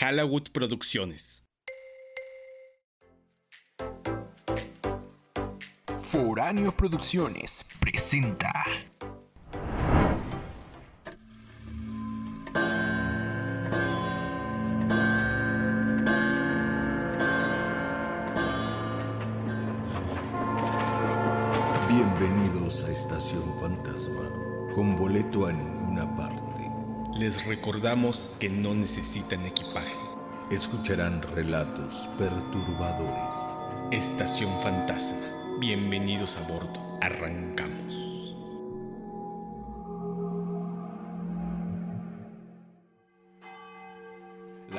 Halawood Producciones. Foráneo Producciones presenta. Bienvenidos a Estación Fantasma, con boleto a ninguna parte. Les recordamos que no necesitan equipaje. Escucharán relatos perturbadores. Estación Fantasma. Bienvenidos a bordo. Arrancamos.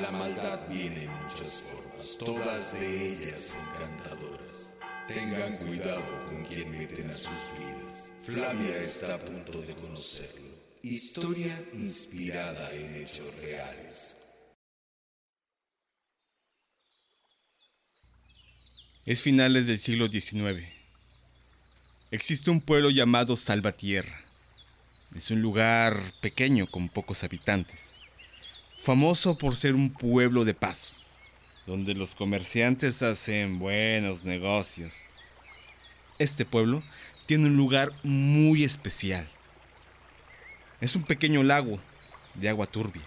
La maldad viene en muchas formas, todas de ellas encantadoras. Tengan cuidado con quien meten a sus vidas. Flavia está a punto de conocerlo. Historia inspirada en hechos reales. Es finales del siglo XIX. Existe un pueblo llamado Salvatierra. Es un lugar pequeño con pocos habitantes, famoso por ser un pueblo de paso, donde los comerciantes hacen buenos negocios. Este pueblo tiene un lugar muy especial. Es un pequeño lago de agua turbia,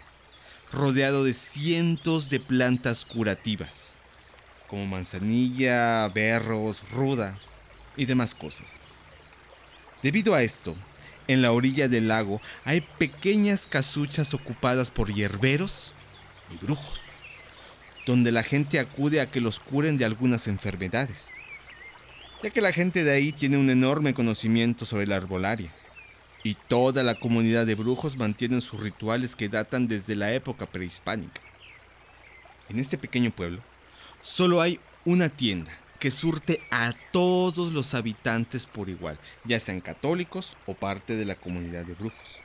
rodeado de cientos de plantas curativas, como manzanilla, berros, ruda y demás cosas. Debido a esto, en la orilla del lago hay pequeñas casuchas ocupadas por hierberos y brujos, donde la gente acude a que los curen de algunas enfermedades, ya que la gente de ahí tiene un enorme conocimiento sobre la arbolaria, y toda la comunidad de brujos mantienen sus rituales que datan desde la época prehispánica. En este pequeño pueblo, solo hay una tienda que surte a todos los habitantes por igual, ya sean católicos o parte de la comunidad de brujos.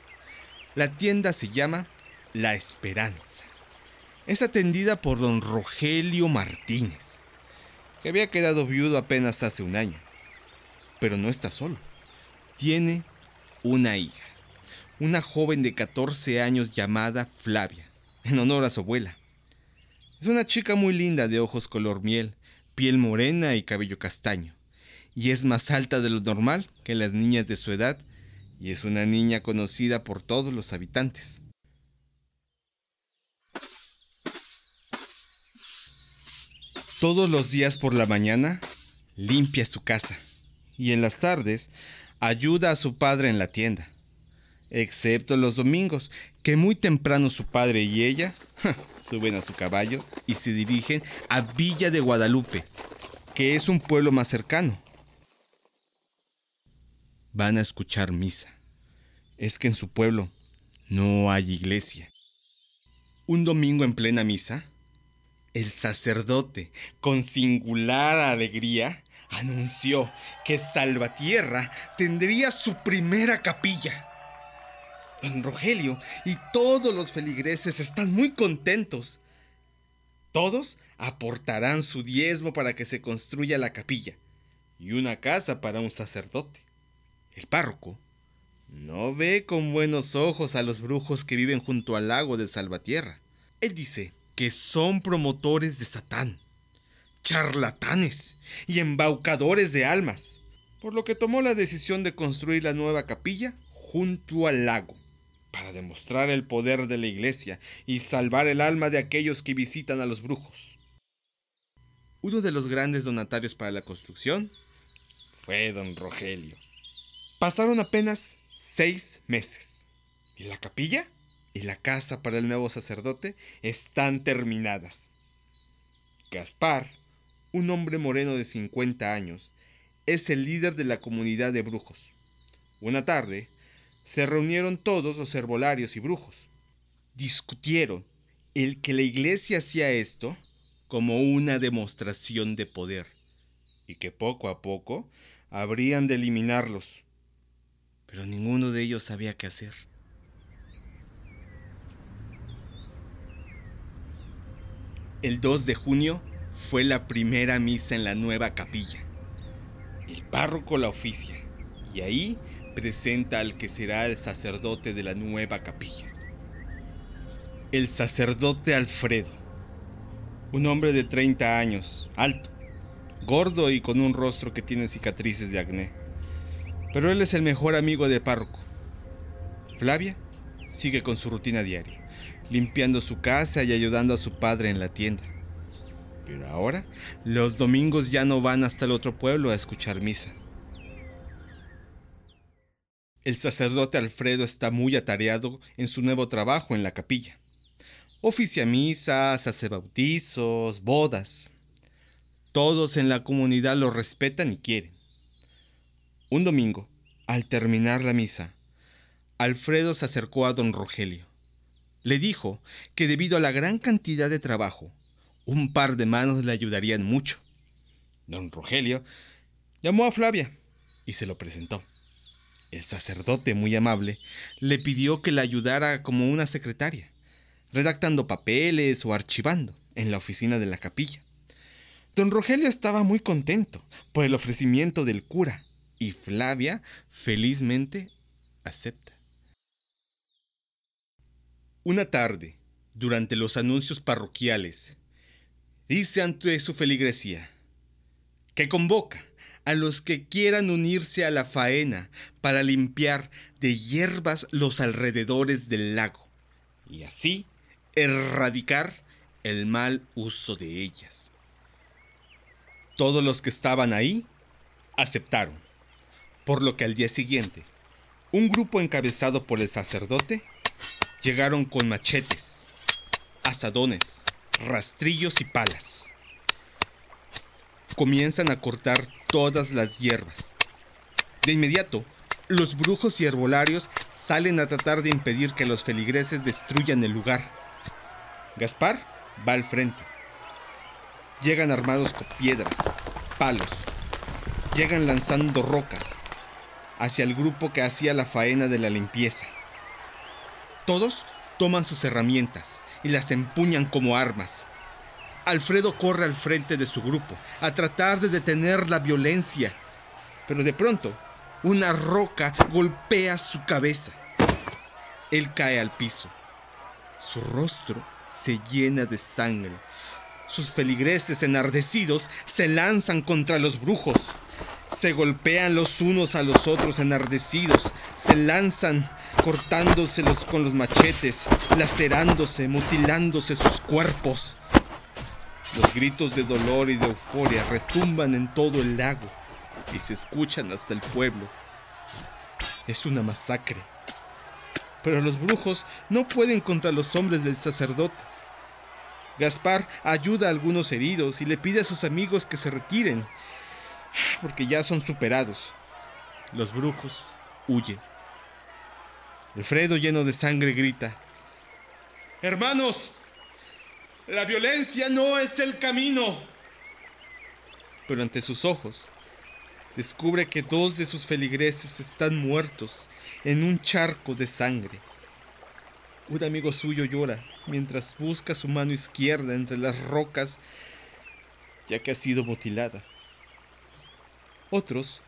La tienda se llama La Esperanza. Es atendida por don Rogelio Martínez, que había quedado viudo apenas hace un año. Pero no está solo. Tiene una hija, una joven de 14 años llamada Flavia, en honor a su abuela. Es una chica muy linda de ojos color miel, piel morena y cabello castaño, y es más alta de lo normal que las niñas de su edad, y es una niña conocida por todos los habitantes. Todos los días por la mañana limpia su casa y en las tardes ayuda a su padre en la tienda, excepto los domingos, que muy temprano su padre y ella suben a su caballo y se dirigen a Villa de Guadalupe, que es un pueblo más cercano. Van a escuchar misa. Es que en su pueblo no hay iglesia. Un domingo en plena misa, el sacerdote, con singular alegría, anunció que Salvatierra tendría su primera capilla. Don Rogelio y todos los feligreses están muy contentos. Todos aportarán su diezmo para que se construya la capilla y una casa para un sacerdote. El párroco no ve con buenos ojos a los brujos que viven junto al lago de Salvatierra. Él dice que son promotores de Satán charlatanes y embaucadores de almas, por lo que tomó la decisión de construir la nueva capilla junto al lago, para demostrar el poder de la iglesia y salvar el alma de aquellos que visitan a los brujos. Uno de los grandes donatarios para la construcción fue don Rogelio. Pasaron apenas seis meses y la capilla y la casa para el nuevo sacerdote están terminadas. Gaspar un hombre moreno de 50 años, es el líder de la comunidad de brujos. Una tarde, se reunieron todos los herbolarios y brujos. Discutieron el que la iglesia hacía esto como una demostración de poder y que poco a poco habrían de eliminarlos. Pero ninguno de ellos sabía qué hacer. El 2 de junio fue la primera misa en la nueva capilla. El párroco la oficia y ahí presenta al que será el sacerdote de la nueva capilla. El sacerdote Alfredo, Un hombre de 30 años, alto, gordo y con un rostro que tiene cicatrices de acné. Pero él es el mejor amigo de párroco. Flavia sigue con su rutina diaria, limpiando su casa y ayudando a su padre en la tienda. Pero ahora, los domingos ya no van hasta el otro pueblo a escuchar misa. El sacerdote Alfredo está muy atareado en su nuevo trabajo en la capilla. Oficia misas, hace bautizos, bodas. Todos en la comunidad lo respetan y quieren. Un domingo, al terminar la misa, Alfredo se acercó a don Rogelio. Le dijo que debido a la gran cantidad de trabajo, un par de manos le ayudarían mucho. Don Rogelio llamó a Flavia y se lo presentó. El sacerdote, muy amable, le pidió que le ayudara como una secretaria, redactando papeles o archivando en la oficina de la capilla. Don Rogelio estaba muy contento por el ofrecimiento del cura y Flavia felizmente acepta. Una tarde, durante los anuncios parroquiales, dice ante su feligresía que convoca a los que quieran unirse a la faena para limpiar de hierbas los alrededores del lago y así erradicar el mal uso de ellas. Todos los que estaban ahí aceptaron, por lo que al día siguiente, un grupo encabezado por el sacerdote llegaron con machetes, asadones, rastrillos y palas comienzan a cortar todas las hierbas. De inmediato, los brujos y herbolarios salen a tratar de impedir que los feligreses destruyan el lugar. Gaspar va al frente. Llegan armados con piedras, palos. Llegan lanzando rocas hacia el grupo que hacía la faena de la limpieza. Todos toman sus herramientas y las empuñan como armas. Alfredo corre al frente de su grupo a tratar de detener la violencia, pero de pronto una roca golpea su cabeza. Él cae al piso. Su rostro se llena de sangre. Sus feligreses enardecidos se lanzan contra los brujos. Se golpean los unos a los otros enardecidos. Se lanzan cortándoselos con los machetes, lacerándose, mutilándose sus cuerpos. Los gritos de dolor y de euforia retumban en todo el lago y se escuchan hasta el pueblo. Es una masacre. Pero los brujos no pueden contra los hombres del sacerdote. Gaspar ayuda a algunos heridos y le pide a sus amigos que se retiren, porque ya son superados. Los brujos huyen. Alfredo, lleno de sangre, grita, Hermanos, la violencia no es el camino. Pero ante sus ojos, descubre que dos de sus feligreses están muertos en un charco de sangre. Un amigo suyo llora mientras busca su mano izquierda entre las rocas, ya que ha sido mutilada. Otros,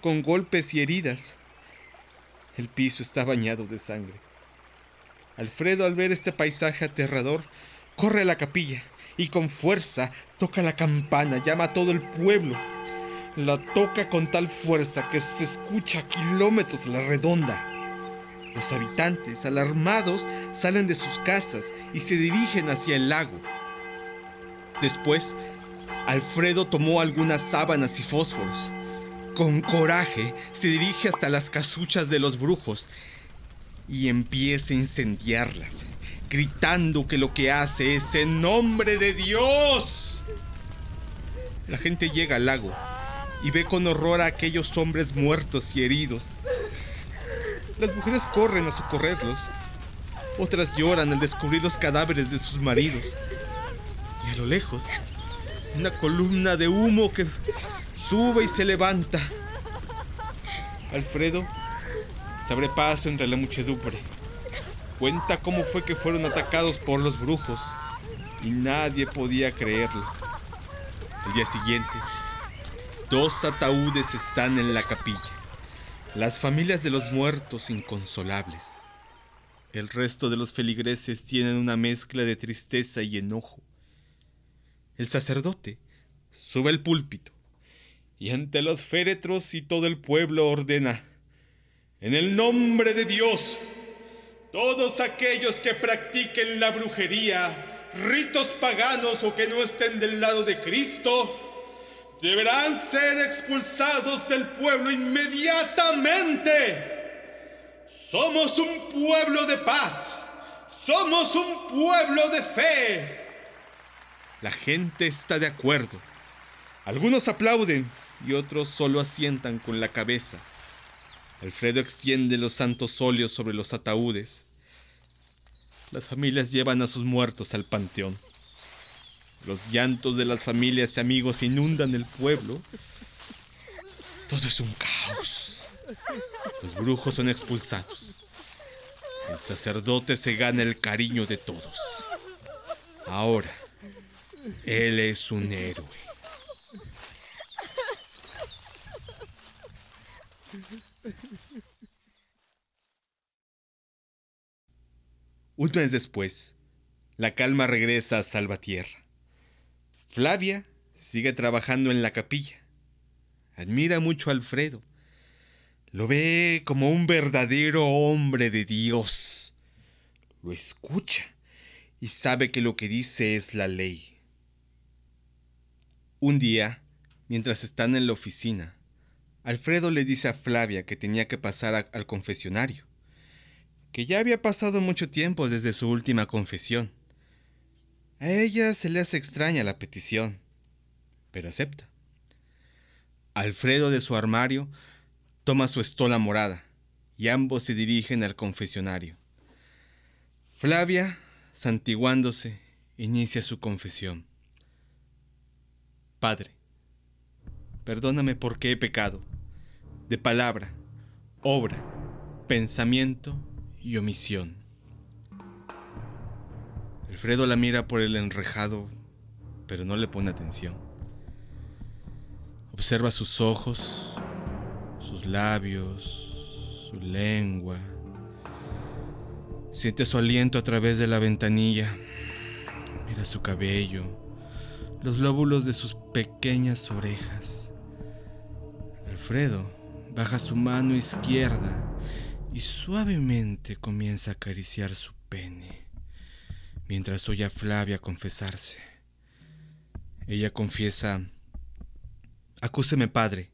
con golpes y heridas. El piso está bañado de sangre. Alfredo, al ver este paisaje aterrador, corre a la capilla y con fuerza toca la campana, llama a todo el pueblo. La toca con tal fuerza que se escucha a kilómetros a la redonda. Los habitantes, alarmados, salen de sus casas y se dirigen hacia el lago. Después, Alfredo tomó algunas sábanas y fósforos. Con coraje se dirige hasta las casuchas de los brujos y empieza a incendiarlas gritando que lo que hace es en nombre de Dios. La gente llega al lago y ve con horror a aquellos hombres muertos y heridos. Las mujeres corren a socorrerlos. Otras lloran al descubrir los cadáveres de sus maridos. Y a lo lejos, una columna de humo que sube y se levanta. Alfredo se abre paso entre la muchedumbre Cuenta cómo fue que fueron atacados por los brujos y nadie podía creerlo. El día siguiente, dos ataúdes están en la capilla. Las familias de los muertos inconsolables. El resto de los feligreses tienen una mezcla de tristeza y enojo. el sacerdote sube al púlpito y ante los féretros y todo el pueblo ordena, en el nombre de Dios, todos aquellos que practiquen la brujería, ritos paganos o que no estén del lado de Cristo, deberán ser expulsados del pueblo inmediatamente. Somos un pueblo de paz. Somos un pueblo de fe. La gente está de acuerdo. Algunos aplauden y otros solo asientan con la cabeza. Alfredo extiende los santos óleos sobre los ataúdes. Las familias llevan a sus muertos al panteón. Los llantos de las familias y amigos inundan el pueblo. Todo es un caos. Los brujos son expulsados. El sacerdote se gana el cariño de todos. Ahora, él es un héroe. Un mes después, la calma regresa a Salvatierra. Flavia sigue trabajando en la capilla. Admira mucho a Alfredo. Lo ve como un verdadero hombre de Dios. Lo escucha y sabe que lo que dice es la ley. Un día, mientras están en la oficina, Alfredo le dice a Flavia que tenía que pasar al confesionario, que ya había pasado mucho tiempo desde su última confesión. A ella se le hace extraña la petición, pero acepta. Alfredo de su armario toma su estola morada y ambos se dirigen al confesionario. Flavia, santiguándose, inicia su confesión. Padre, perdóname porque he pecado, de palabra, obra, pensamiento y omisión. Alfredo la mira por el enrejado, pero no le pone atención. Observa sus ojos, sus labios, su lengua. Siente su aliento a través de la ventanilla. Mira su cabello, los lóbulos de sus pequeñas orejas. Alfredo baja su mano izquierda y suavemente comienza a acariciar su pene, mientras oye a Flavia confesarse. Ella confiesa, acúseme padre,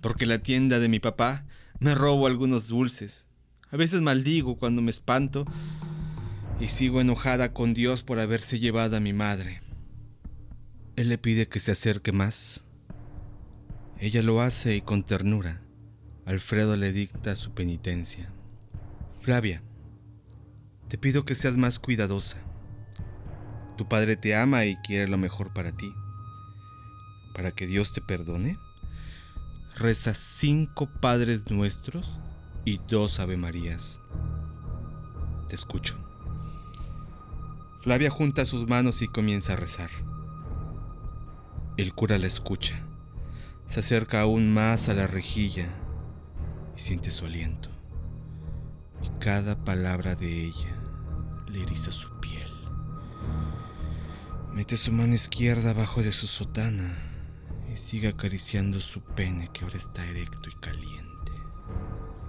porque la tienda de mi papá me robo algunos dulces. A veces maldigo cuando me espanto y sigo enojada con Dios por haberse llevado a mi madre. Él le pide que se acerque más. Ella lo hace y con ternura, Alfredo le dicta su penitencia. Flavia, te pido que seas más cuidadosa. Tu padre te ama y quiere lo mejor para ti. Para que Dios te perdone, reza cinco Padres Nuestros y dos Ave Marías. Te escucho. Flavia junta sus manos y comienza a rezar. El cura la escucha. Se acerca aún más a la rejilla y siente su aliento. Y cada palabra de ella le eriza su piel. Mete su mano izquierda abajo de su sotana y sigue acariciando su pene que ahora está erecto y caliente.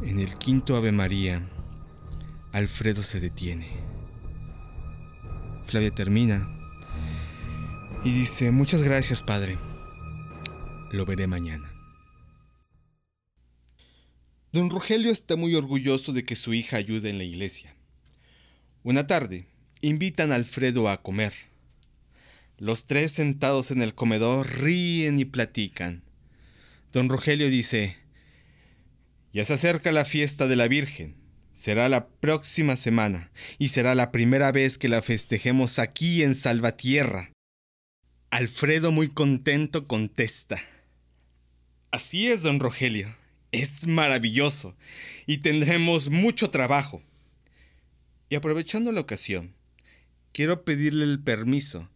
En el quinto Ave María, Alfredo se detiene. Flavia termina y dice, muchas gracias, padre. Lo veré mañana. Don Rogelio está muy orgulloso de que su hija ayude en la iglesia. Una tarde, invitan a Alfredo a comer. Los tres sentados en el comedor ríen y platican. Don Rogelio dice, ya se acerca la fiesta de la Virgen. Será la próxima semana y será la primera vez que la festejemos aquí en Salvatierra. Alfredo muy contento contesta. Así es, don Rogelio. Es maravilloso y tendremos mucho trabajo. Y aprovechando la ocasión, quiero pedirle el permiso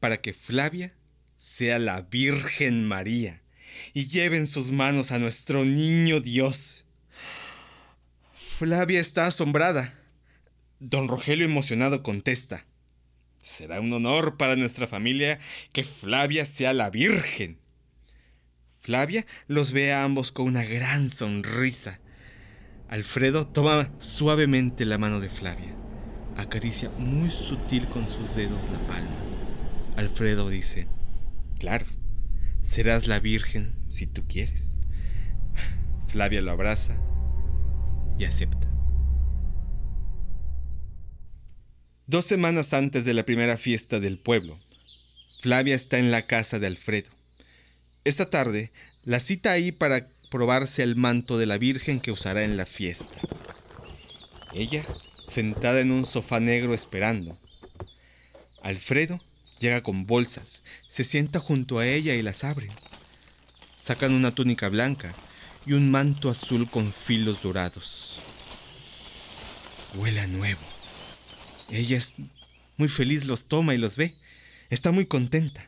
para que Flavia sea la Virgen María y lleve en sus manos a nuestro niño Dios. Flavia está asombrada. Don Rogelio emocionado contesta. Será un honor para nuestra familia que Flavia sea la Virgen. Flavia los ve a ambos con una gran sonrisa. Alfredo toma suavemente la mano de Flavia. Acaricia muy sutil con sus dedos la palma. Alfredo dice, claro, serás la Virgen si tú quieres. Flavia lo abraza y acepta. Dos semanas antes de la primera fiesta del pueblo, Flavia está en la casa de Alfredo. Esta tarde la cita ahí para probarse el manto de la Virgen que usará en la fiesta. Ella, sentada en un sofá negro esperando. Alfredo llega con bolsas, se sienta junto a ella y las abre. Sacan una túnica blanca y un manto azul con filos dorados. Huele a nuevo. Ella es muy feliz, los toma y los ve. Está muy contenta.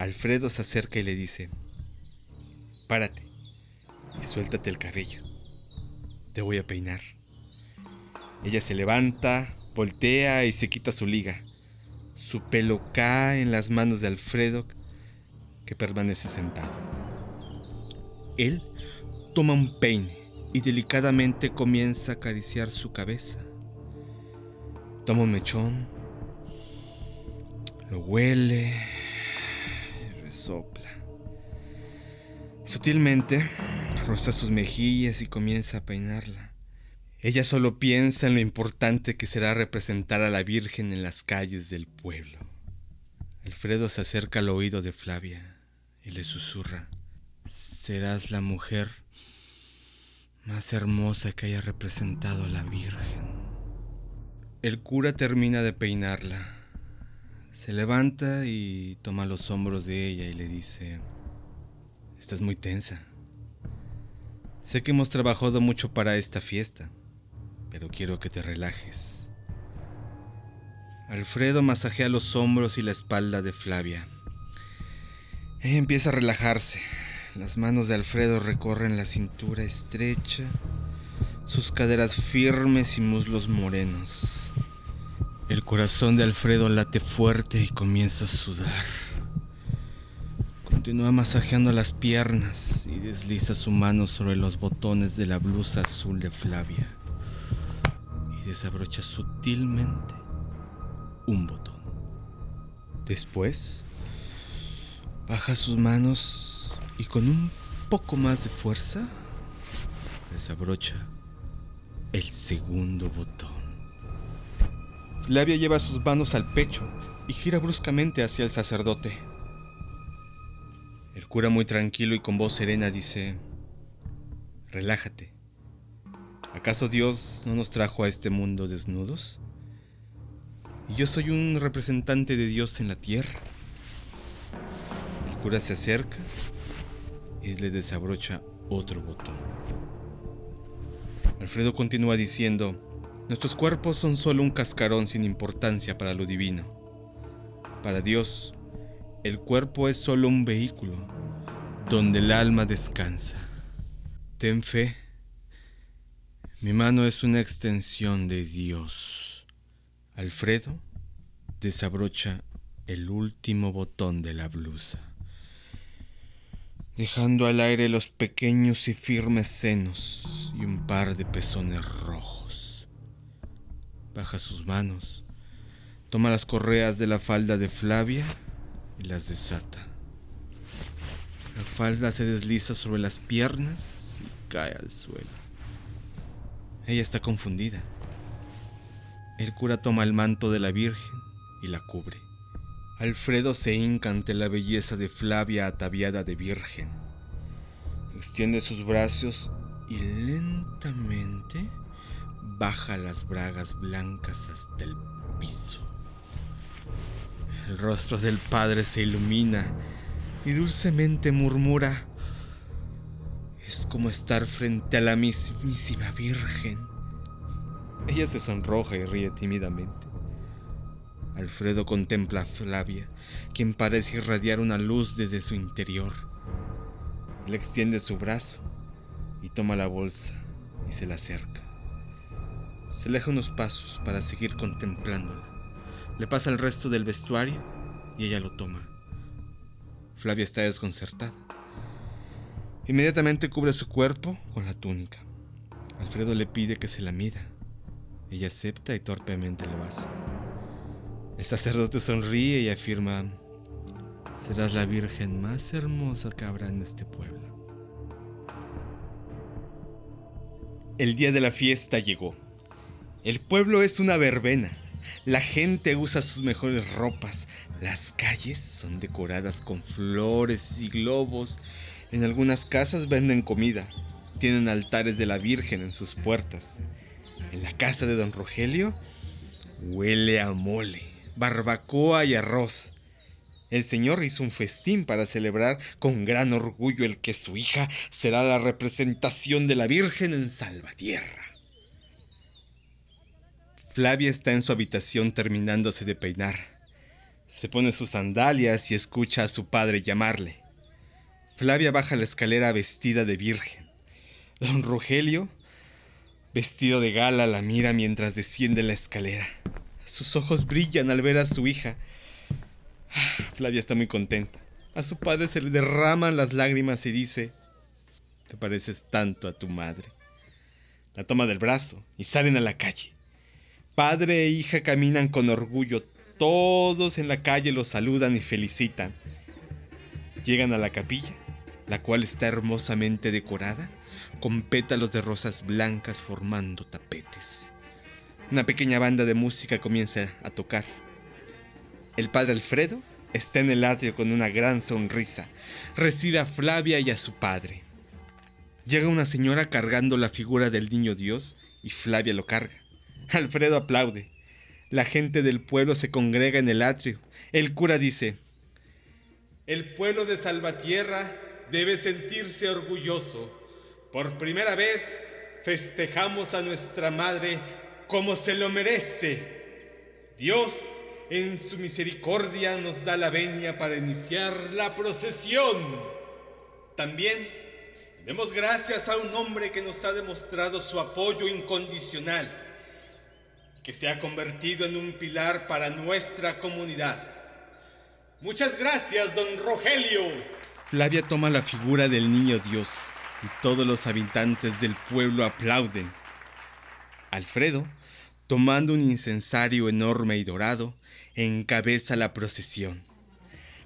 Alfredo se acerca y le dice, párate y suéltate el cabello. Te voy a peinar. Ella se levanta, voltea y se quita su liga. Su pelo cae en las manos de Alfredo, que permanece sentado. Él toma un peine y delicadamente comienza a acariciar su cabeza. Toma un mechón, lo huele y resopla. Sutilmente roza sus mejillas y comienza a peinarla. Ella solo piensa en lo importante que será representar a la Virgen en las calles del pueblo. Alfredo se acerca al oído de Flavia y le susurra, serás la mujer más hermosa que haya representado a la Virgen. El cura termina de peinarla. Se levanta y toma los hombros de ella y le dice, estás muy tensa. Sé que hemos trabajado mucho para esta fiesta, pero quiero que te relajes. Alfredo masajea los hombros y la espalda de Flavia. Ella empieza a relajarse. Las manos de Alfredo recorren la cintura estrecha, sus caderas firmes y muslos morenos. El corazón de Alfredo late fuerte y comienza a sudar. Continúa masajeando las piernas y desliza su mano sobre los botones de la blusa azul de Flavia y desabrocha sutilmente un botón. Después, baja sus manos y con un poco más de fuerza desabrocha el segundo botón. Flavia lleva sus manos al pecho y gira bruscamente hacia el sacerdote. El cura muy tranquilo y con voz serena dice, relájate. ¿Acaso Dios no nos trajo a este mundo desnudos? Y yo soy un representante de Dios en la tierra. El cura se acerca y le desabrocha otro botón. Alfredo continúa diciendo, nuestros cuerpos son solo un cascarón sin importancia para lo divino. Para Dios, el cuerpo es solo un vehículo donde el alma descansa. Ten fe. Mi mano es una extensión de Dios. Alfredo desabrocha el último botón de la blusa dejando al aire los pequeños y firmes senos y un par de pezones rojos. Baja sus manos, toma las correas de la falda de Flavia y las desata. La falda se desliza sobre las piernas y cae al suelo. Ella está confundida. El cura toma el manto de la Virgen y la cubre. Alfredo se hinca ante la belleza de Flavia ataviada de virgen. Extiende sus brazos y lentamente baja las bragas blancas hasta el piso. El rostro del padre se ilumina y dulcemente murmura, es como estar frente a la mismísima Virgen. Ella se sonroja y ríe tímidamente. Alfredo contempla a Flavia, quien parece irradiar una luz desde su interior. Él extiende su brazo y toma la bolsa y se la acerca. Se aleja unos pasos para seguir contemplándola. Le pasa el resto del vestuario y ella lo toma. Flavia está desconcertada. Inmediatamente cubre su cuerpo con la túnica. Alfredo le pide que se la mida. Ella acepta y torpemente le basa. El sacerdote sonríe y afirma, serás la virgen más hermosa que habrá en este pueblo. El día de la fiesta llegó. El pueblo es una verbena. La gente usa sus mejores ropas. Las calles son decoradas con flores y globos. En algunas casas venden comida. Tienen altares de la Virgen en sus puertas. En la casa de don Rogelio huele a mole, barbacoa y arroz. El señor hizo un festín para celebrar con gran orgullo el que su hija será la representación de la Virgen en Salvatierra. Flavia está en su habitación terminándose de peinar. Se pone sus sandalias y escucha a su padre llamarle. Flavia baja la escalera vestida de virgen. Don Rogelio, vestido de gala, la mira mientras desciende la escalera. Sus ojos brillan al ver a su hija. Flavia está muy contenta. A su padre se le derraman las lágrimas y dice, te pareces tanto a tu madre. La toma del brazo y salen a la calle. Padre e hija caminan con orgullo. Todos en la calle los saludan y felicitan. Llegan a la capilla, la cual está hermosamente decorada con pétalos de rosas blancas formando tapetes. Una pequeña banda de música comienza a tocar. El padre Alfredo está en el atrio con una gran sonrisa. Recibe a Flavia y a su padre. Llega una señora cargando la figura del niño Dios y Flavia lo carga. Alfredo aplaude. La gente del pueblo se congrega en el atrio. El cura dice, El pueblo de Salvatierra debe sentirse orgulloso. Por primera vez festejamos a nuestra madre como se lo merece. Dios, en su misericordia, nos da la venia para iniciar la procesión. También demos gracias a un hombre que nos ha demostrado su apoyo incondicional que se ha convertido en un pilar para nuestra comunidad. Muchas gracias, don Rogelio. Flavia toma la figura del niño Dios y todos los habitantes del pueblo aplauden. Alfredo, tomando un incensario enorme y dorado, encabeza la procesión.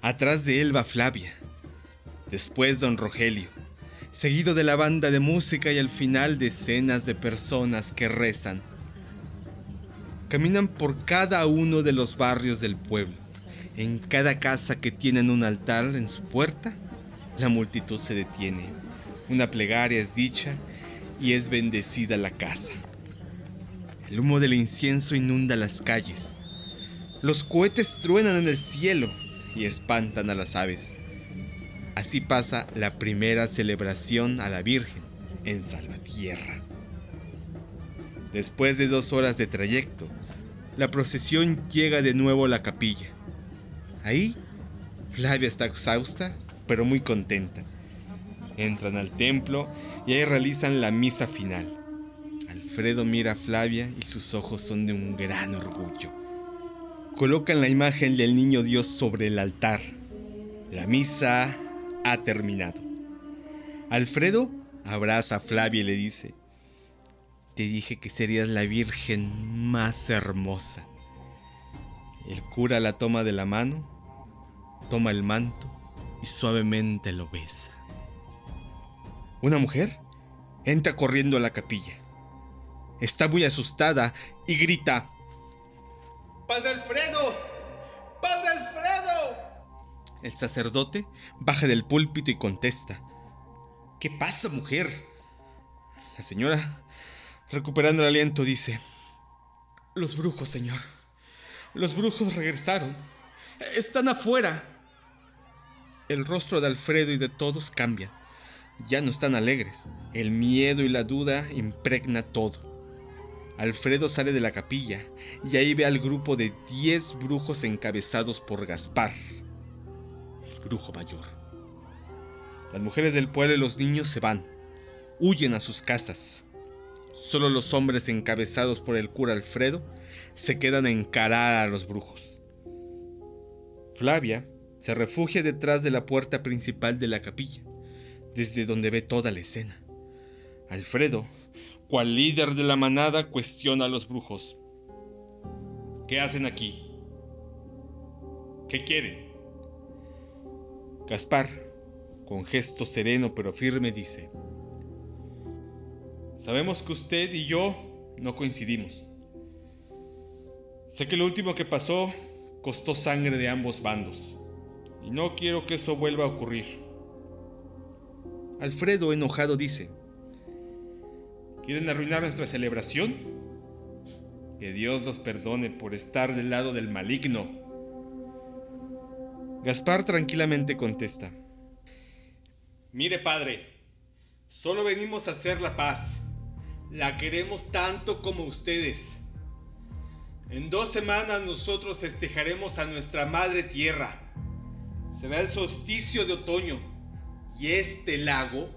Atrás de él va Flavia. Después don Rogelio, seguido de la banda de música y al final decenas de personas que rezan Caminan por cada uno de los barrios del pueblo. En cada casa que tienen un altar en su puerta, la multitud se detiene. Una plegaria es dicha y es bendecida la casa. El humo del incienso inunda las calles. Los cohetes truenan en el cielo y espantan a las aves. Así pasa la primera celebración a la Virgen en Salvatierra. Después de dos horas de trayecto, la procesión llega de nuevo a la capilla. Ahí, Flavia está exhausta, pero muy contenta. Entran al templo y ahí realizan la misa final. Alfredo mira a Flavia y sus ojos son de un gran orgullo. Colocan la imagen del niño Dios sobre el altar. La misa ha terminado. Alfredo abraza a Flavia y le dice, te dije que serías la virgen más hermosa. El cura la toma de la mano, toma el manto y suavemente lo besa. Una mujer entra corriendo a la capilla. Está muy asustada y grita, ¡Padre Alfredo! ¡Padre Alfredo! El sacerdote baja del púlpito y contesta, ¿Qué pasa, mujer? La señora Recuperando el aliento, dice, Los brujos, señor. Los brujos regresaron. Están afuera. El rostro de Alfredo y de todos cambia. Ya no están alegres. El miedo y la duda impregna todo. Alfredo sale de la capilla y ahí ve al grupo de 10 brujos encabezados por Gaspar, el brujo mayor. Las mujeres del pueblo y los niños se van, huyen a sus casas. Solo los hombres encabezados por el cura Alfredo se quedan a encarar a los brujos. Flavia se refugia detrás de la puerta principal de la capilla, desde donde ve toda la escena. Alfredo, cual líder de la manada, cuestiona a los brujos. ¿Qué hacen aquí? ¿Qué quieren? Gaspar, con gesto sereno pero firme, dice, Sabemos que usted y yo no coincidimos. Sé que lo último que pasó costó sangre de ambos bandos, y no quiero que eso vuelva a ocurrir. Alfredo, enojado, dice, ¿quieren arruinar nuestra celebración? Que Dios los perdone por estar del lado del maligno. Gaspar tranquilamente contesta, Mire padre, solo venimos a hacer la paz. La queremos tanto como ustedes. En dos semanas nosotros festejaremos a nuestra madre tierra. Será el solsticio de otoño. Y este lago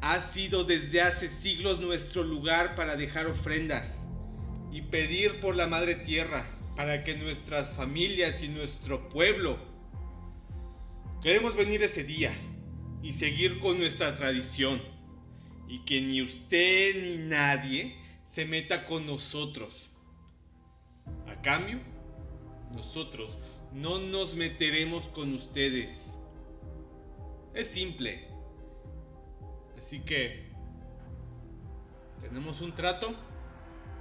ha sido desde hace siglos nuestro lugar para dejar ofrendas y pedir por la madre tierra para que nuestras familias y nuestro pueblo queremos venir ese día y seguir con nuestra tradición y que ni usted ni nadie se meta con nosotros. A cambio, nosotros no nos meteremos con ustedes. Es simple. Así que, ¿tenemos un trato?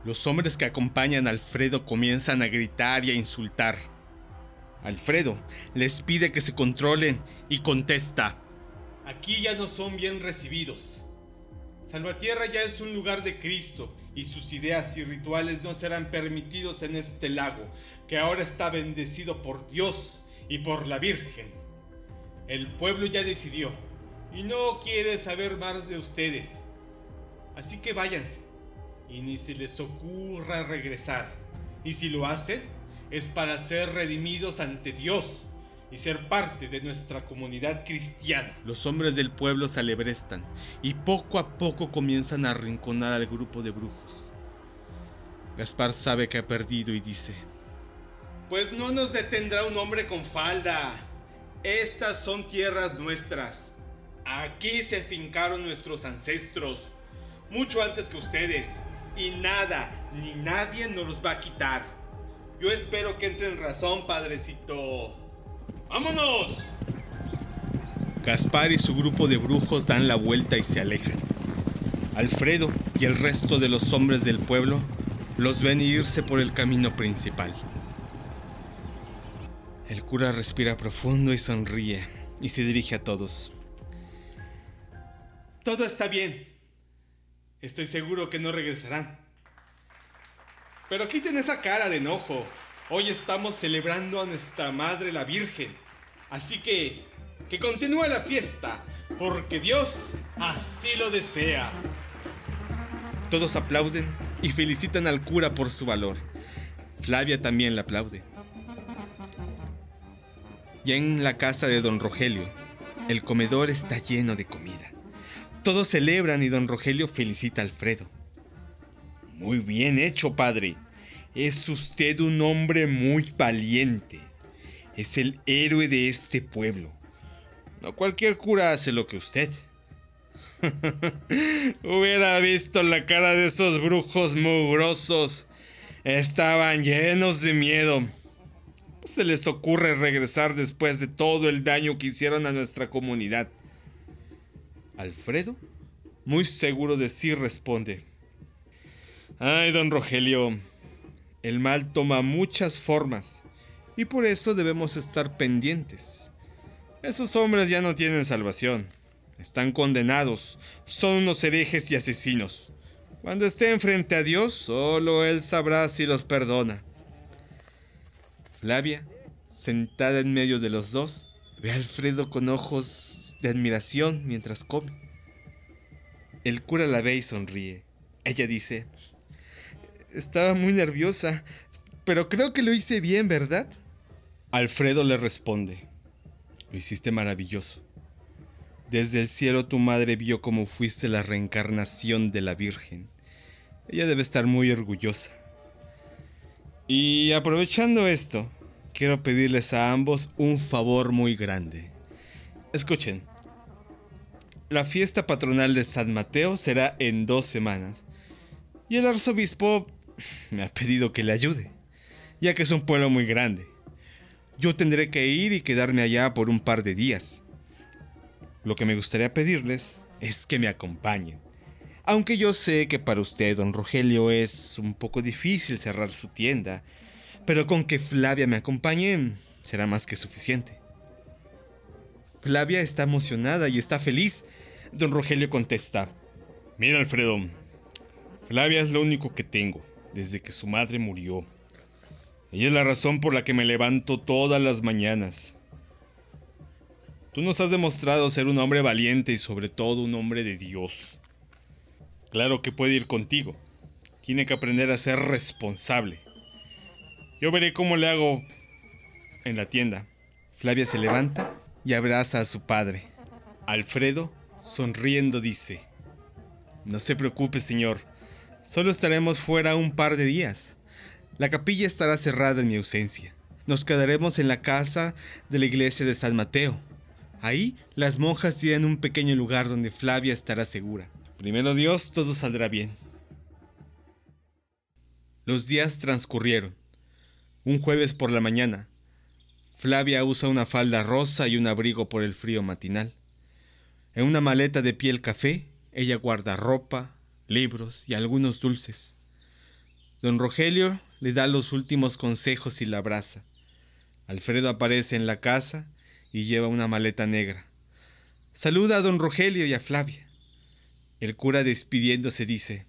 Los hombres que acompañan a Alfredo comienzan a gritar y a insultar. Alfredo les pide que se controlen y contesta. Aquí ya no son bien recibidos. Salvatierra ya es un lugar de Cristo y sus ideas y rituales no serán permitidos en este lago, que ahora está bendecido por Dios y por la Virgen. El pueblo ya decidió y no quiere saber más de ustedes. Así que váyanse y ni se les ocurra regresar. Y si lo hacen, es para ser redimidos ante Dios y ser parte de nuestra comunidad cristiana. Los hombres del pueblo se alebrestan y poco a poco comienzan a arrinconar al grupo de brujos. Gaspar sabe que ha perdido y dice, Pues no nos detendrá un hombre con falda. Estas son tierras nuestras. Aquí se fincaron nuestros ancestros, mucho antes que ustedes, y nada ni nadie nos los va a quitar. Yo espero que entre en razón, padrecito. ¡Vámonos! Gaspar y su grupo de brujos dan la vuelta y se alejan. Alfredo y el resto de los hombres del pueblo los ven irse por el camino principal. El cura respira profundo y sonríe y se dirige a todos. Todo está bien. Estoy seguro que no regresarán. Pero quiten esa cara de enojo. Hoy estamos celebrando a nuestra Madre la Virgen. Así que, que continúe la fiesta, porque Dios así lo desea. Todos aplauden y felicitan al cura por su valor. Flavia también le aplaude. Ya en la casa de don Rogelio, el comedor está lleno de comida. Todos celebran y don Rogelio felicita a Alfredo. Muy bien hecho, padre. Es usted un hombre muy valiente. Es el héroe de este pueblo. No cualquier cura hace lo que usted. Hubiera visto la cara de esos brujos mugrosos. Estaban llenos de miedo. ¿Cómo se les ocurre regresar después de todo el daño que hicieron a nuestra comunidad? Alfredo, muy seguro de sí, responde. Ay, don Rogelio, el mal toma muchas formas y por eso debemos estar pendientes. Esos hombres ya no tienen salvación. Están condenados, son unos herejes y asesinos. Cuando estén frente a Dios, solo Él sabrá si los perdona. Flavia, sentada en medio de los dos, ve a Alfredo con ojos de admiración mientras come. El cura la ve y sonríe. Ella dice, estaba muy nerviosa, pero creo que lo hice bien, ¿verdad? Alfredo le responde, lo hiciste maravilloso. Desde el cielo tu madre vio cómo fuiste la reencarnación de la Virgen. Ella debe estar muy orgullosa. Y aprovechando esto, quiero pedirles a ambos un favor muy grande. Escuchen. La fiesta patronal de San Mateo será en dos semanas. Y el arzobispo me ha pedido que le ayude, ya que es un pueblo muy grande. Yo tendré que ir y quedarme allá por un par de días. Lo que me gustaría pedirles es que me acompañen. Aunque yo sé que para usted, don Rogelio, es un poco difícil cerrar su tienda, pero con que Flavia me acompañe será más que suficiente. Flavia está emocionada y está feliz. Don Rogelio contesta, Mira, Alfredo, Flavia es lo único que tengo desde que su madre murió. Ella es la razón por la que me levanto todas las mañanas. Tú nos has demostrado ser un hombre valiente y sobre todo un hombre de Dios. Claro que puede ir contigo. Tiene que aprender a ser responsable. Yo veré cómo le hago en la tienda. Flavia se levanta y abraza a su padre. Alfredo, sonriendo, dice, No se preocupe, señor. Solo estaremos fuera un par de días. La capilla estará cerrada en mi ausencia. Nos quedaremos en la casa de la iglesia de San Mateo. Ahí las monjas tienen un pequeño lugar donde Flavia estará segura. Primero Dios, todo saldrá bien. Los días transcurrieron. Un jueves por la mañana, Flavia usa una falda rosa y un abrigo por el frío matinal. En una maleta de piel café, ella guarda ropa, libros y algunos dulces. Don Rogelio le da los últimos consejos y la abraza. Alfredo aparece en la casa y lleva una maleta negra. Saluda a don Rogelio y a Flavia. El cura despidiéndose dice,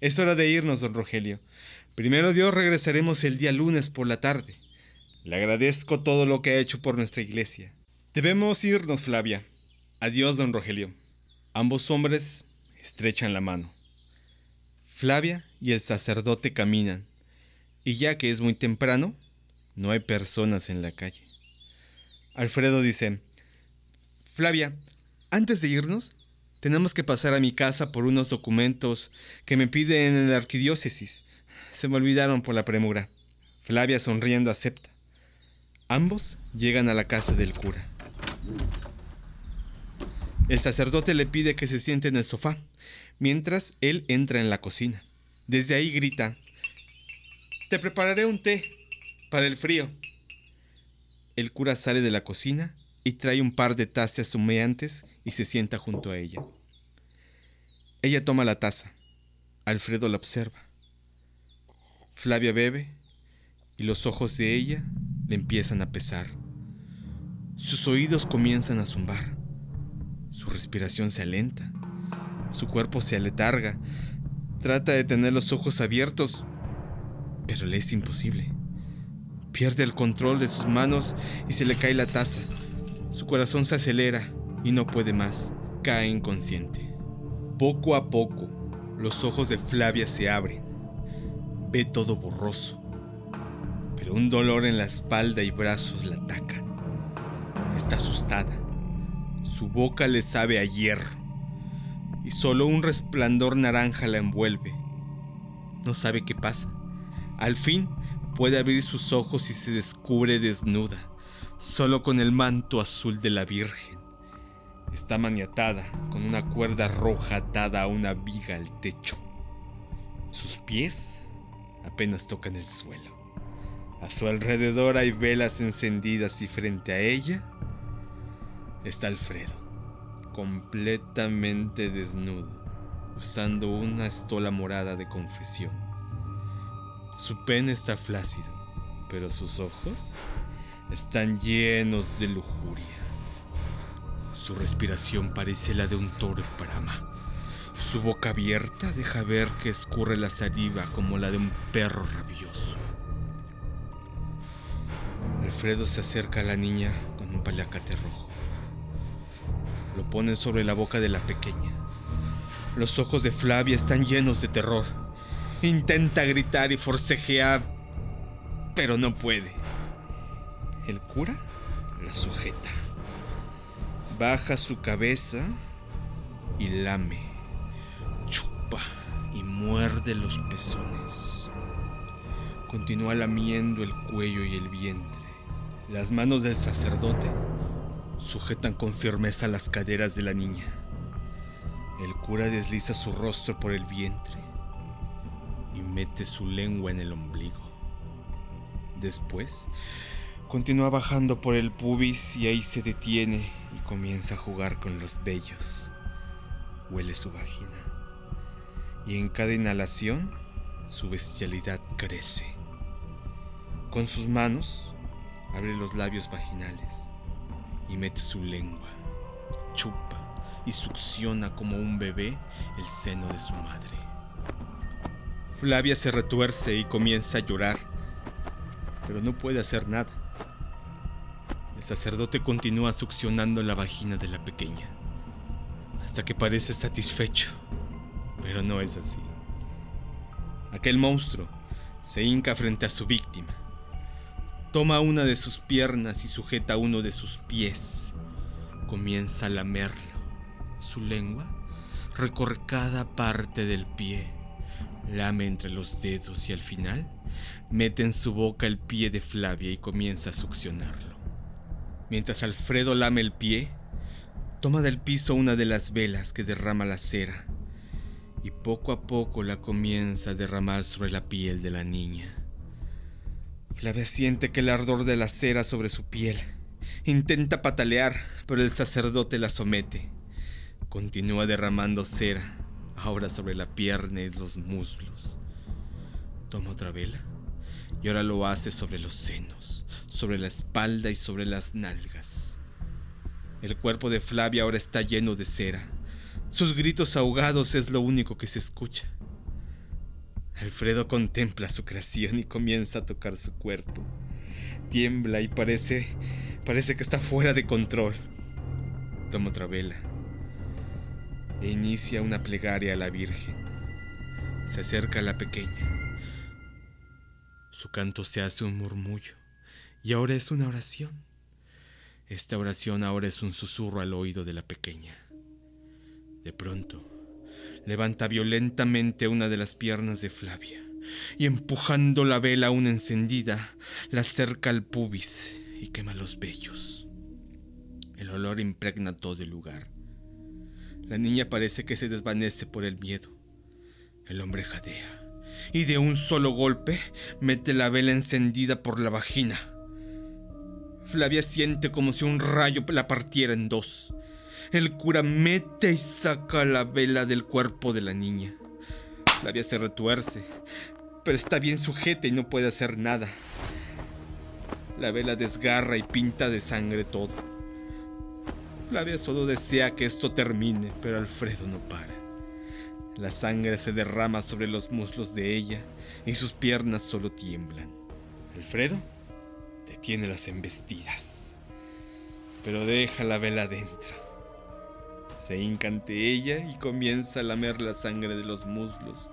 Es hora de irnos, don Rogelio. Primero Dios regresaremos el día lunes por la tarde. Le agradezco todo lo que ha hecho por nuestra iglesia. Debemos irnos, Flavia. Adiós, don Rogelio. Ambos hombres estrechan la mano. Flavia y el sacerdote caminan, y ya que es muy temprano, no hay personas en la calle. Alfredo dice, Flavia, antes de irnos, tenemos que pasar a mi casa por unos documentos que me piden en la arquidiócesis. Se me olvidaron por la premura. Flavia sonriendo acepta. Ambos llegan a la casa del cura. El sacerdote le pide que se siente en el sofá mientras él entra en la cocina. Desde ahí grita, Te prepararé un té para el frío. El cura sale de la cocina y trae un par de tazas humeantes y se sienta junto a ella. Ella toma la taza. Alfredo la observa. Flavia bebe y los ojos de ella le empiezan a pesar. Sus oídos comienzan a zumbar. Su respiración se alenta. Su cuerpo se aletarga. Trata de tener los ojos abiertos, pero le es imposible. Pierde el control de sus manos y se le cae la taza. Su corazón se acelera y no puede más. Cae inconsciente. Poco a poco, los ojos de Flavia se abren. Ve todo borroso. Pero un dolor en la espalda y brazos la ataca. Está asustada. Su boca le sabe a hierro y solo un resplandor naranja la envuelve. No sabe qué pasa. Al fin puede abrir sus ojos y se descubre desnuda, solo con el manto azul de la Virgen. Está maniatada con una cuerda roja atada a una viga al techo. Sus pies apenas tocan el suelo. A su alrededor hay velas encendidas y frente a ella está Alfredo completamente desnudo, usando una estola morada de confesión. Su pene está flácido, pero sus ojos están llenos de lujuria. Su respiración parece la de un toro en brama. Su boca abierta deja ver que escurre la saliva como la de un perro rabioso. Alfredo se acerca a la niña con un palacate rojo. Lo pone sobre la boca de la pequeña. Los ojos de Flavia están llenos de terror. Intenta gritar y forcejear, pero no puede. El cura la sujeta. Baja su cabeza y lame, chupa y muerde los pezones. Continúa lamiendo el cuello y el vientre. Las manos del sacerdote sujetan con firmeza las caderas de la niña. El cura desliza su rostro por el vientre mete su lengua en el ombligo. Después, continúa bajando por el pubis y ahí se detiene y comienza a jugar con los vellos. Huele su vagina. Y en cada inhalación, su bestialidad crece. Con sus manos, abre los labios vaginales y mete su lengua. Chupa y succiona como un bebé el seno de su madre. Flavia se retuerce y comienza a llorar, pero no puede hacer nada. El sacerdote continúa succionando la vagina de la pequeña, hasta que parece satisfecho, pero no es así. Aquel monstruo se hinca frente a su víctima, toma una de sus piernas y sujeta uno de sus pies. Comienza a lamerlo. Su lengua recorre cada parte del pie, lame entre los dedos y al final mete en su boca el pie de Flavia y comienza a succionarlo. Mientras Alfredo lame el pie, toma del piso una de las velas que derrama la cera y poco a poco la comienza a derramar sobre la piel de la niña. Flavia siente que el ardor de la cera sobre su piel. Intenta patalear, pero el sacerdote la somete. Continúa derramando cera, ahora sobre la pierna y los muslos. Toma otra vela y ahora lo hace sobre los senos, sobre la espalda y sobre las nalgas. El cuerpo de Flavia ahora está lleno de cera. Sus gritos ahogados es lo único que se escucha. Alfredo contempla su creación y comienza a tocar su cuerpo. Tiembla y parece parece que está fuera de control. Toma otra vela e inicia una plegaria a la Virgen. Se acerca a la pequeña. Su canto se hace un murmullo y ahora es una oración. Esta oración ahora es un susurro al oído de la pequeña. De pronto, levanta violentamente una de las piernas de Flavia y empujando la vela aún encendida, la acerca al pubis y quema los vellos. El olor impregna todo el lugar. La niña parece que se desvanece por el miedo. El hombre jadea y de un solo golpe mete la vela encendida por la vagina. Flavia siente como si un rayo la partiera en dos. El cura mete y saca la vela del cuerpo de la niña. Flavia se retuerce, pero está bien sujeta y no puede hacer nada. La vela desgarra y pinta de sangre todo. Flavia solo desea que esto termine, pero Alfredo no para. La sangre se derrama sobre los muslos de ella y sus piernas solo tiemblan. Alfredo detiene las embestidas, pero deja la vela dentro. Se hinca ante ella y comienza a lamer la sangre de los muslos.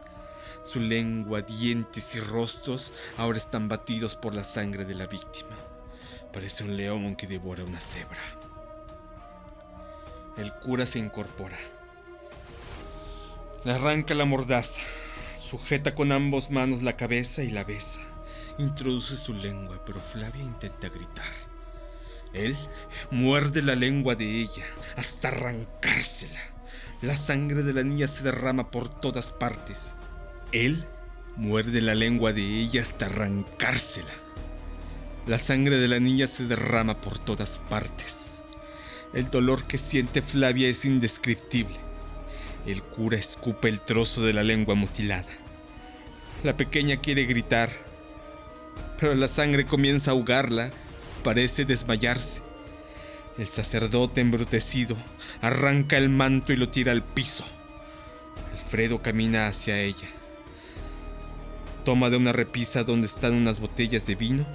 Su lengua, dientes y rostros ahora están batidos por la sangre de la víctima. Parece un león que devora una cebra. El cura se incorpora. Le arranca la mordaza, sujeta con ambas manos la cabeza y la besa. Introduce su lengua, pero Flavia intenta gritar. Él muerde la lengua de ella hasta arrancársela. La sangre de la niña se derrama por todas partes. Él muerde la lengua de ella hasta arrancársela. La sangre de la niña se derrama por todas partes. El dolor que siente Flavia es indescriptible. El cura escupe el trozo de la lengua mutilada. La pequeña quiere gritar, pero la sangre comienza a ahogarla, parece desmayarse. El sacerdote embrutecido arranca el manto y lo tira al piso. Alfredo camina hacia ella. Toma de una repisa donde están unas botellas de vino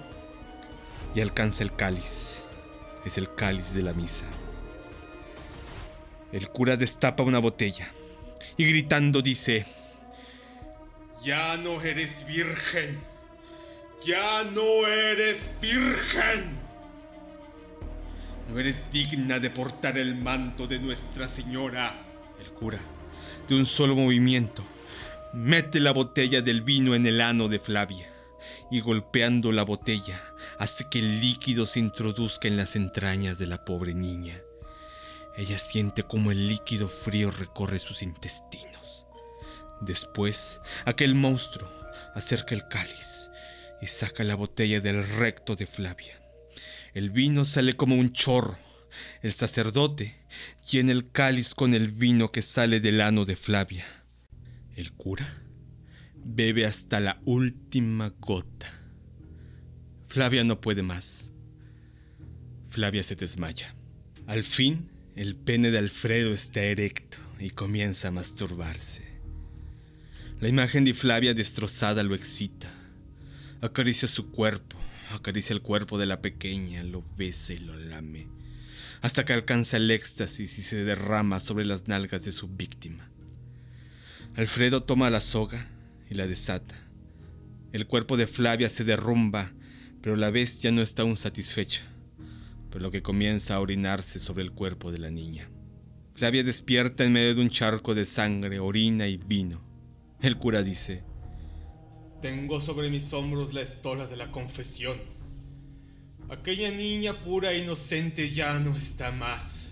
y alcanza el cáliz. Es el cáliz de la misa. El cura destapa una botella y gritando dice, Ya no eres virgen, ya no eres virgen. No eres digna de portar el manto de Nuestra Señora. El cura, de un solo movimiento, mete la botella del vino en el ano de Flavia y golpeando la botella hace que el líquido se introduzca en las entrañas de la pobre niña. Ella siente como el líquido frío recorre sus intestinos. Después, aquel monstruo acerca el cáliz y saca la botella del recto de Flavia. El vino sale como un chorro. El sacerdote llena el cáliz con el vino que sale del ano de Flavia. El cura bebe hasta la última gota. Flavia no puede más. Flavia se desmaya. Al fin, el pene de Alfredo está erecto y comienza a masturbarse. La imagen de Flavia destrozada lo excita. Acaricia su cuerpo, acaricia el cuerpo de la pequeña, lo besa y lo lame, hasta que alcanza el éxtasis y se derrama sobre las nalgas de su víctima. Alfredo toma la soga y la desata. El cuerpo de Flavia se derrumba, pero la bestia no está aún satisfecha, lo que comienza a orinarse sobre el cuerpo de la niña. Flavia despierta en medio de un charco de sangre, orina y vino. El cura dice, tengo sobre mis hombros la estola de la confesión. Aquella niña pura e inocente ya no está más.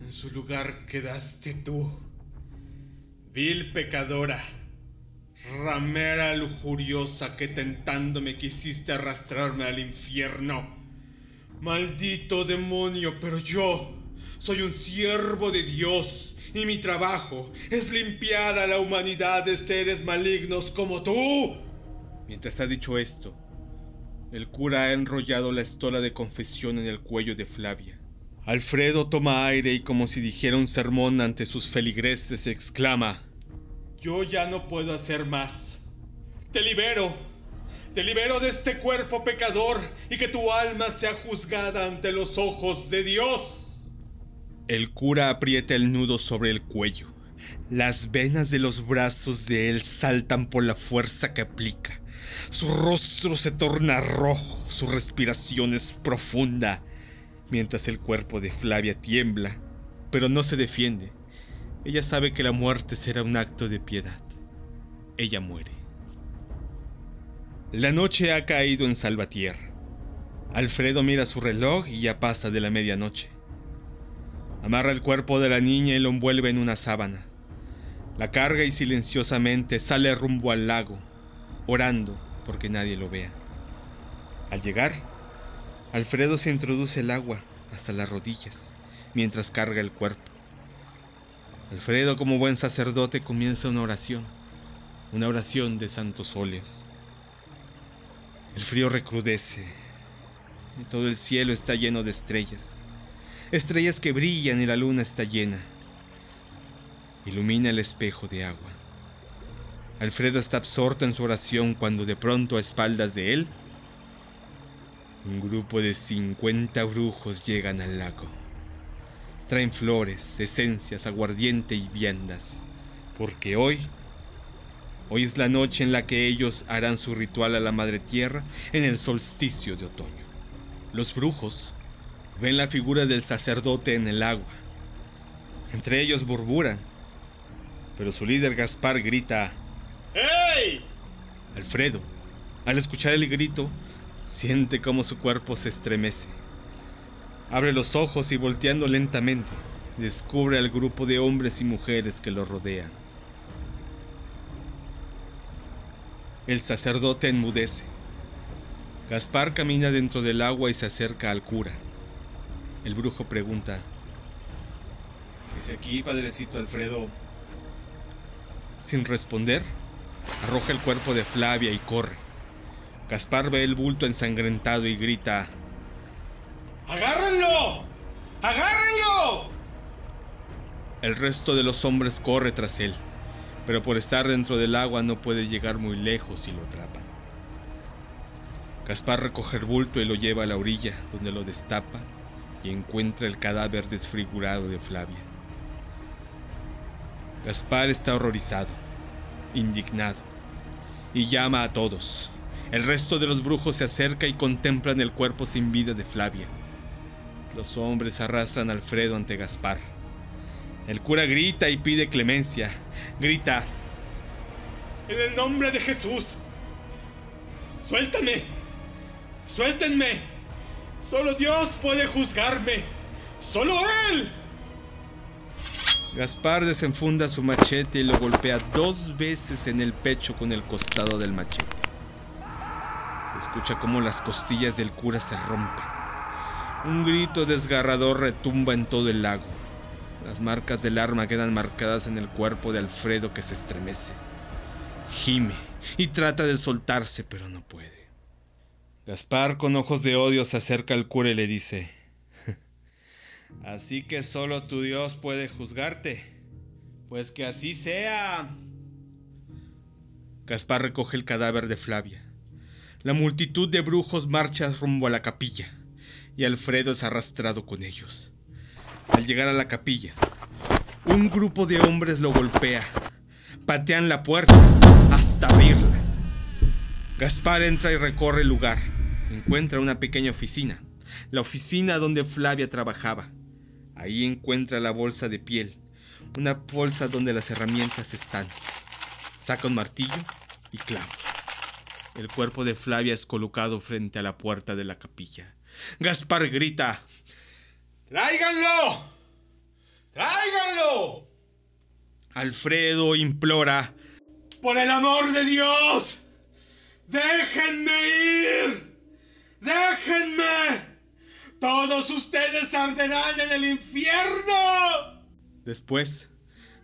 En su lugar quedaste tú, vil pecadora, ramera lujuriosa que tentándome quisiste arrastrarme al infierno. Maldito demonio, pero yo soy un siervo de Dios y mi trabajo es limpiar a la humanidad de seres malignos como tú. Mientras ha dicho esto, el cura ha enrollado la estola de confesión en el cuello de Flavia. Alfredo toma aire y como si dijera un sermón ante sus feligreses exclama, Yo ya no puedo hacer más. Te libero. Te libero de este cuerpo pecador y que tu alma sea juzgada ante los ojos de Dios. El cura aprieta el nudo sobre el cuello. Las venas de los brazos de él saltan por la fuerza que aplica. Su rostro se torna rojo, su respiración es profunda, mientras el cuerpo de Flavia tiembla, pero no se defiende. Ella sabe que la muerte será un acto de piedad. Ella muere. La noche ha caído en Salvatierra. Alfredo mira su reloj y ya pasa de la medianoche. Amarra el cuerpo de la niña y lo envuelve en una sábana. La carga y silenciosamente sale rumbo al lago, orando porque nadie lo vea. Al llegar, Alfredo se introduce el agua hasta las rodillas mientras carga el cuerpo. Alfredo, como buen sacerdote, comienza una oración, una oración de santos óleos. El frío recrudece y todo el cielo está lleno de estrellas estrellas que brillan y la luna está llena. Ilumina el espejo de agua. Alfredo está absorto en su oración cuando de pronto a espaldas de él, un grupo de 50 brujos llegan al lago. Traen flores, esencias, aguardiente y viandas, porque hoy, hoy es la noche en la que ellos harán su ritual a la Madre Tierra en el solsticio de otoño. Los brujos ven la figura del sacerdote en el agua. Entre ellos burburan, pero su líder Gaspar grita, ¡Hey! Alfredo, al escuchar el grito, siente cómo su cuerpo se estremece. Abre los ojos y volteando lentamente, descubre al grupo de hombres y mujeres que lo rodean. El sacerdote enmudece. Gaspar camina dentro del agua y se acerca al cura. El brujo pregunta. ¿Es aquí, padrecito Alfredo? Sin responder, arroja el cuerpo de Flavia y corre. Gaspar ve el bulto ensangrentado y grita. ¡Agárrenlo! ¡Agárrenlo! El resto de los hombres corre tras él, pero por estar dentro del agua no puede llegar muy lejos y lo atrapan. Gaspar recoge el bulto y lo lleva a la orilla, donde lo destapa y encuentra el cadáver desfigurado de Flavia. Gaspar está horrorizado, indignado, y llama a todos. El resto de los brujos se acerca y contemplan el cuerpo sin vida de Flavia. Los hombres arrastran a Alfredo ante Gaspar. El cura grita y pide clemencia. Grita. En el nombre de Jesús. Suéltame. Suéltenme. Solo Dios puede juzgarme. Solo Él. Gaspar desenfunda su machete y lo golpea dos veces en el pecho con el costado del machete. Se escucha como las costillas del cura se rompen. Un grito desgarrador retumba en todo el lago. Las marcas del arma quedan marcadas en el cuerpo de Alfredo que se estremece. Gime y trata de soltarse, pero no puede. Gaspar, con ojos de odio, se acerca al cura y le dice, Así que solo tu Dios puede juzgarte. Pues que así sea. Gaspar recoge el cadáver de Flavia. La multitud de brujos marcha rumbo a la capilla y Alfredo es arrastrado con ellos. Al llegar a la capilla, un grupo de hombres lo golpea, patean la puerta hasta abrirla. Gaspar entra y recorre el lugar. Encuentra una pequeña oficina, la oficina donde Flavia trabajaba. Ahí encuentra la bolsa de piel, una bolsa donde las herramientas están. Saca un martillo y clavos. El cuerpo de Flavia es colocado frente a la puerta de la capilla. Gaspar grita, ¡Tráiganlo! ¡Tráiganlo! Alfredo implora, ¡Por el amor de Dios! ¡Déjenme ir! ¡Déjenme! ¡Todos ustedes arderán en el infierno! Después,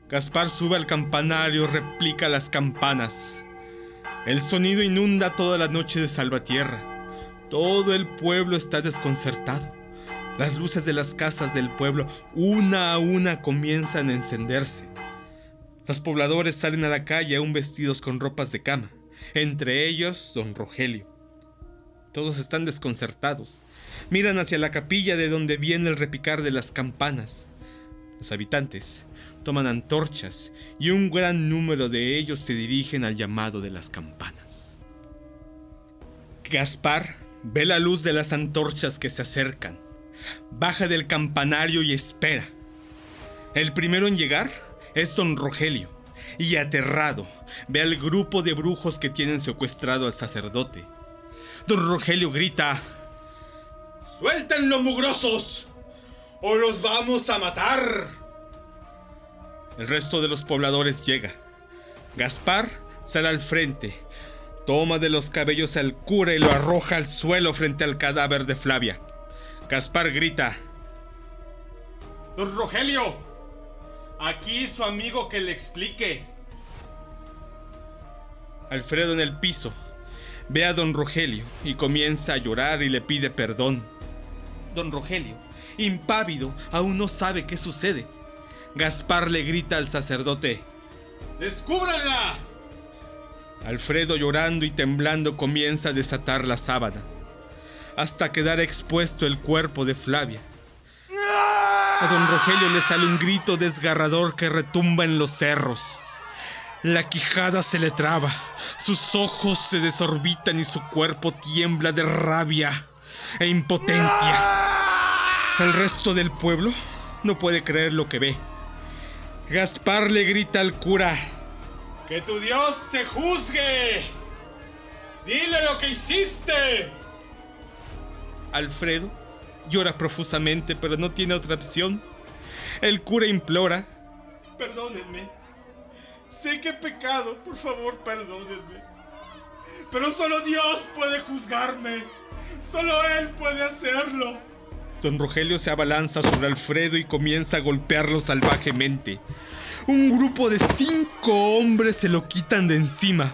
Gaspar sube al campanario, replica las campanas. El sonido inunda toda la noche de Salvatierra. Todo el pueblo está desconcertado. Las luces de las casas del pueblo una a una comienzan a encenderse. Los pobladores salen a la calle aún vestidos con ropas de cama, entre ellos don Rogelio. Todos están desconcertados. Miran hacia la capilla de donde viene el repicar de las campanas. Los habitantes toman antorchas y un gran número de ellos se dirigen al llamado de las campanas. Gaspar Ve la luz de las antorchas que se acercan. Baja del campanario y espera. El primero en llegar es Don Rogelio, y aterrado ve al grupo de brujos que tienen secuestrado al sacerdote. Don Rogelio grita: ¡Suéltenlo, mugrosos! ¡O los vamos a matar! El resto de los pobladores llega. Gaspar sale al frente, Toma de los cabellos al cura y lo arroja al suelo frente al cadáver de Flavia. Gaspar grita. Don Rogelio, aquí su amigo que le explique. Alfredo en el piso ve a don Rogelio y comienza a llorar y le pide perdón. Don Rogelio, impávido, aún no sabe qué sucede. Gaspar le grita al sacerdote. ¡Descúbranla! Alfredo llorando y temblando comienza a desatar la sábana, hasta quedar expuesto el cuerpo de Flavia. A don Rogelio le sale un grito desgarrador que retumba en los cerros. La quijada se le traba, sus ojos se desorbitan y su cuerpo tiembla de rabia e impotencia. El resto del pueblo no puede creer lo que ve. Gaspar le grita al cura. ¡Que tu Dios te juzgue! ¡Dile lo que hiciste! Alfredo llora profusamente, pero no tiene otra opción. El cura implora. Perdónenme. Sé que he pecado, por favor, perdónenme. Pero solo Dios puede juzgarme. Solo Él puede hacerlo. Don Rogelio se abalanza sobre Alfredo y comienza a golpearlo salvajemente un grupo de cinco hombres se lo quitan de encima.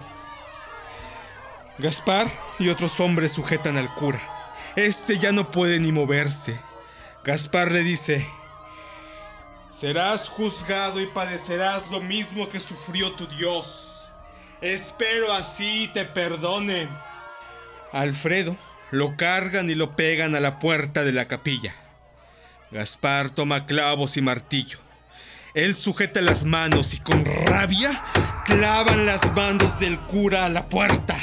Gaspar y otros hombres sujetan al cura. Este ya no puede ni moverse. Gaspar le dice, serás juzgado y padecerás lo mismo que sufrió tu Dios. Espero así te perdone. Alfredo lo cargan y lo pegan a la puerta de la capilla. Gaspar toma clavos y martillo. Él sujeta las manos y con rabia clavan las manos del cura a la puerta.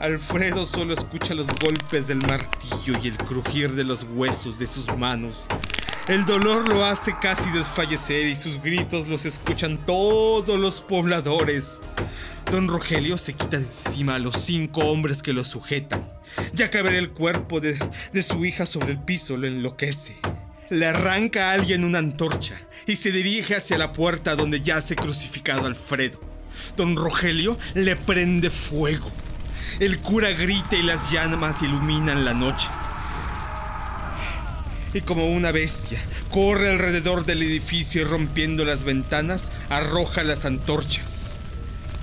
Alfredo solo escucha los golpes del martillo y el crujir de los huesos de sus manos. El dolor lo hace casi desfallecer y sus gritos los escuchan todos los pobladores. Don Rogelio se quita de encima a los cinco hombres que lo sujetan. Ya que ver el cuerpo de, su hija sobre el piso lo enloquece. Le arranca a alguien una antorcha y se dirige hacia la puerta donde yace crucificado Alfredo. Don Rogelio le prende fuego. El cura grita y las llamas iluminan la noche. Y como una bestia, corre alrededor del edificio y rompiendo las ventanas, arroja las antorchas.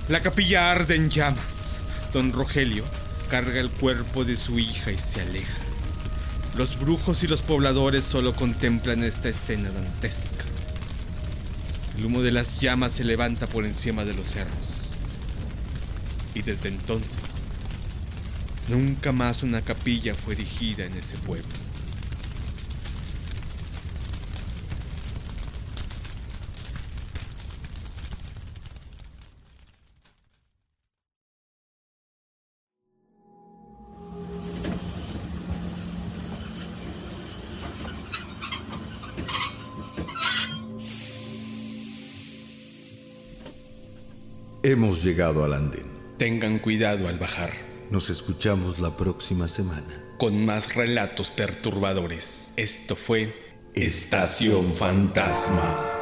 La capilla arde en llamas. Don Rogelio carga el cuerpo de su hija y se aleja. Los brujos y los pobladores solo contemplan esta escena dantesca. El humo de las llamas se levanta por encima de los cerros. Y desde entonces, nunca más una capilla fue erigida en ese pueblo. Hemos llegado al andén. Tengan cuidado al bajar, Nos escuchamos la próxima semana. con más relatos perturbadores. Esto fue Estación Fantasma.